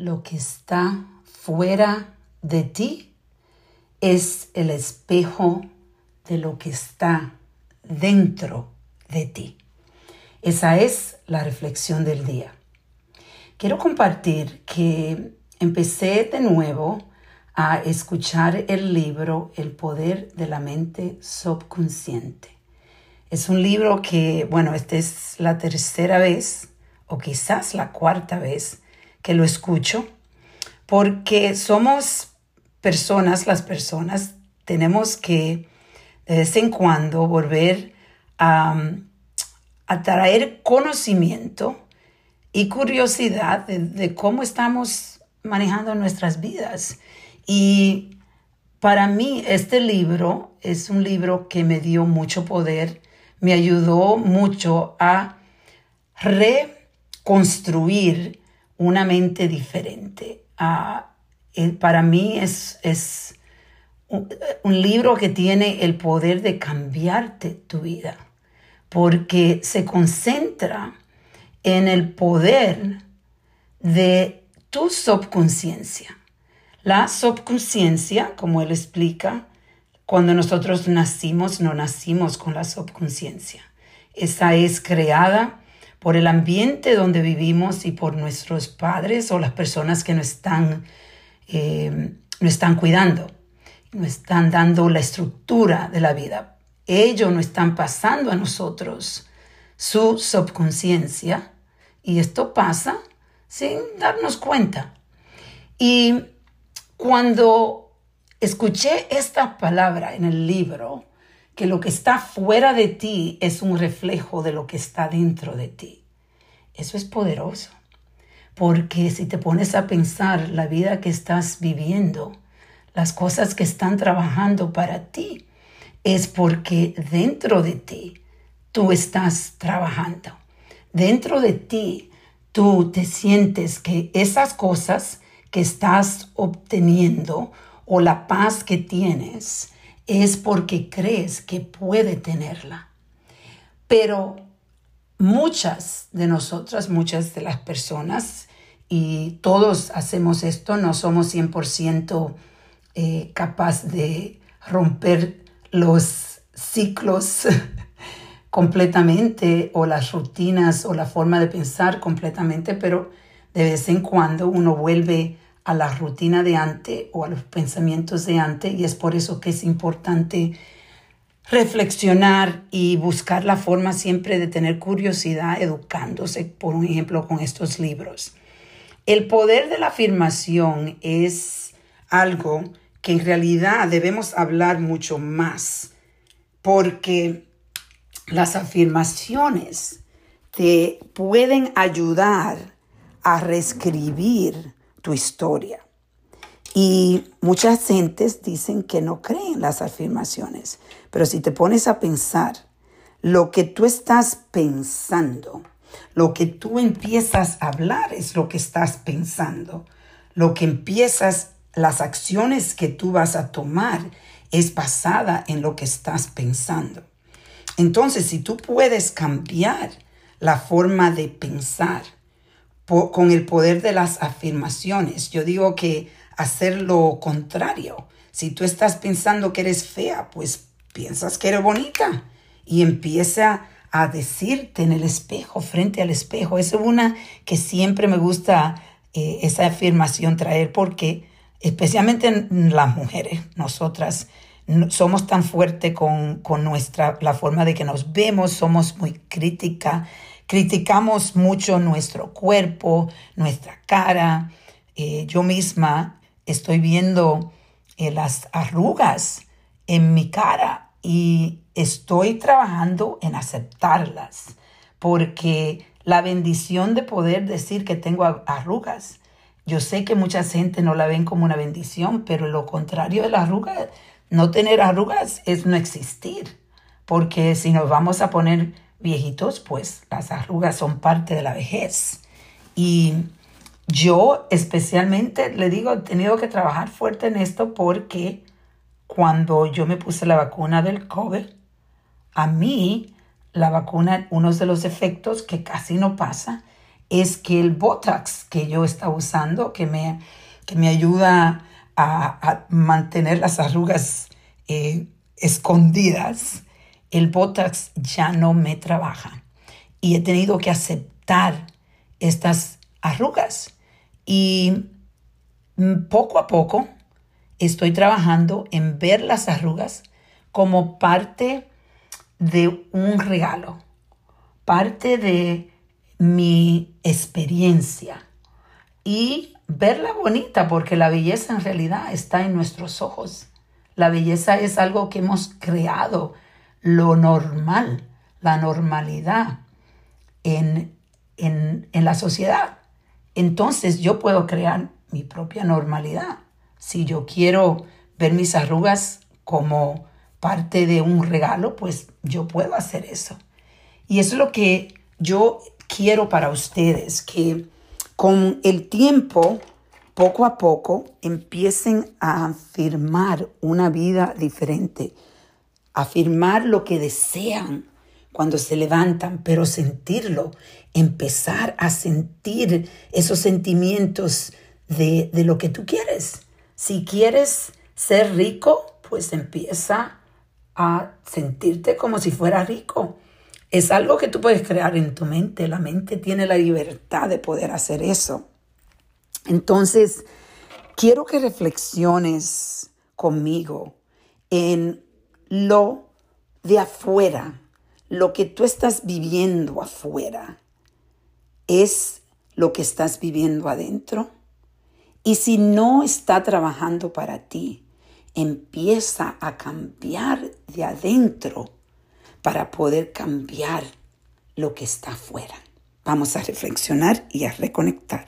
lo que está fuera de ti es el espejo de lo que está dentro de ti. Esa es la reflexión del día. Quiero compartir que empecé de nuevo a escuchar el libro El poder de la mente subconsciente. Es un libro que, bueno, esta es la tercera vez o quizás la cuarta vez que lo escucho, porque somos personas, las personas, tenemos que de vez en cuando volver a, a traer conocimiento y curiosidad de, cómo estamos manejando nuestras vidas. Y para mí este libro es un libro que me dio mucho poder, me ayudó mucho a reconstruir una mente diferente. Eh, para mí es, es un, un libro que tiene el poder de cambiarte tu vida, porque se concentra en el poder de tu subconsciencia. La subconsciencia, como él explica, cuando nosotros nacimos, no nacimos con la subconsciencia. Esa es creada por el ambiente donde vivimos y por nuestros padres o las personas que nos están, eh, nos están cuidando, nos están dando la estructura de la vida. Ellos nos están pasando a nosotros su subconsciencia y esto pasa sin darnos cuenta. Y cuando escuché esta palabra en el libro, que lo que está fuera de ti es un reflejo de lo que está dentro de ti, eso es poderoso. Porque si te pones a pensar la vida que estás viviendo, las cosas que están trabajando para ti, es porque dentro de ti tú estás trabajando. Dentro de ti, tú te sientes que esas cosas que estás obteniendo o la paz que tienes es porque crees que puede tenerla. Pero muchas de nosotras, muchas de las personas, y todos hacemos esto, no somos 100% eh, capaz de romper los ciclos completamente o las rutinas o la forma de pensar completamente, pero de vez en cuando uno vuelve a la rutina de antes o a los pensamientos de antes y es por eso que es importante reflexionar y buscar la forma siempre de tener curiosidad educándose, por un ejemplo, con estos libros. El poder de la afirmación es algo que en realidad debemos hablar mucho más porque las afirmaciones te pueden ayudar a reescribir tu historia. Y muchas gentes dicen que no creen las afirmaciones, pero si te pones a pensar, lo que tú estás pensando, lo que tú empiezas a hablar es lo que estás pensando. Lo que empiezas, las acciones que tú vas a tomar es basada en lo que estás pensando. Entonces, si tú puedes cambiar la forma de pensar con el poder de las afirmaciones, yo digo que hacer lo contrario. Si tú estás pensando que eres fea, pues piensas que eres bonita y empieza a decirte en el espejo, frente al espejo. Es una que siempre me gusta eh, esa afirmación traer porque especialmente las mujeres, nosotras, somos tan fuertes con, nuestra, la forma de que nos vemos, somos muy crítica, criticamos mucho nuestro cuerpo, nuestra cara. Eh, yo misma estoy viendo eh, las arrugas en mi cara y estoy trabajando en aceptarlas porque la bendición de poder decir que tengo arrugas, yo sé que mucha gente no la ven como una bendición, pero lo contrario de la arruga no tener arrugas es no existir, porque si nos vamos a poner viejitos, pues las arrugas son parte de la vejez. Y yo especialmente le digo, he tenido que trabajar fuerte en esto porque cuando yo me puse la vacuna del COVID, a mí la vacuna, uno de los efectos que casi no pasa, es que el Botox que yo estaba usando, que me, que me ayuda a, mantener las arrugas eh, escondidas, el Botox ya no me trabaja. Y he tenido que aceptar estas arrugas. Y poco a poco estoy trabajando en ver las arrugas como parte de un regalo, parte de mi experiencia y verla bonita porque la belleza en realidad está en nuestros ojos. La belleza es algo que hemos creado, lo normal, la normalidad en, en, en la sociedad. Entonces yo puedo crear mi propia normalidad. Si yo quiero ver mis arrugas como parte de un regalo, pues yo puedo hacer eso. Y eso es lo que yo quiero para ustedes, que con el tiempo, poco a poco, empiecen a afirmar una vida diferente, afirmar lo que desean cuando se levantan, pero sentirlo, empezar a sentir esos sentimientos de, de lo que tú quieres. Si quieres ser rico, pues empieza a sentirte como si fuera rico. Es algo que tú puedes crear en tu mente. La mente tiene la libertad de poder hacer eso. Entonces, quiero que reflexiones conmigo en lo de afuera, lo que tú estás viviendo afuera. ¿Es lo que estás viviendo adentro? Y si no está trabajando para ti, empieza a cambiar de adentro para poder cambiar lo que está afuera. Vamos a reflexionar y a reconectar.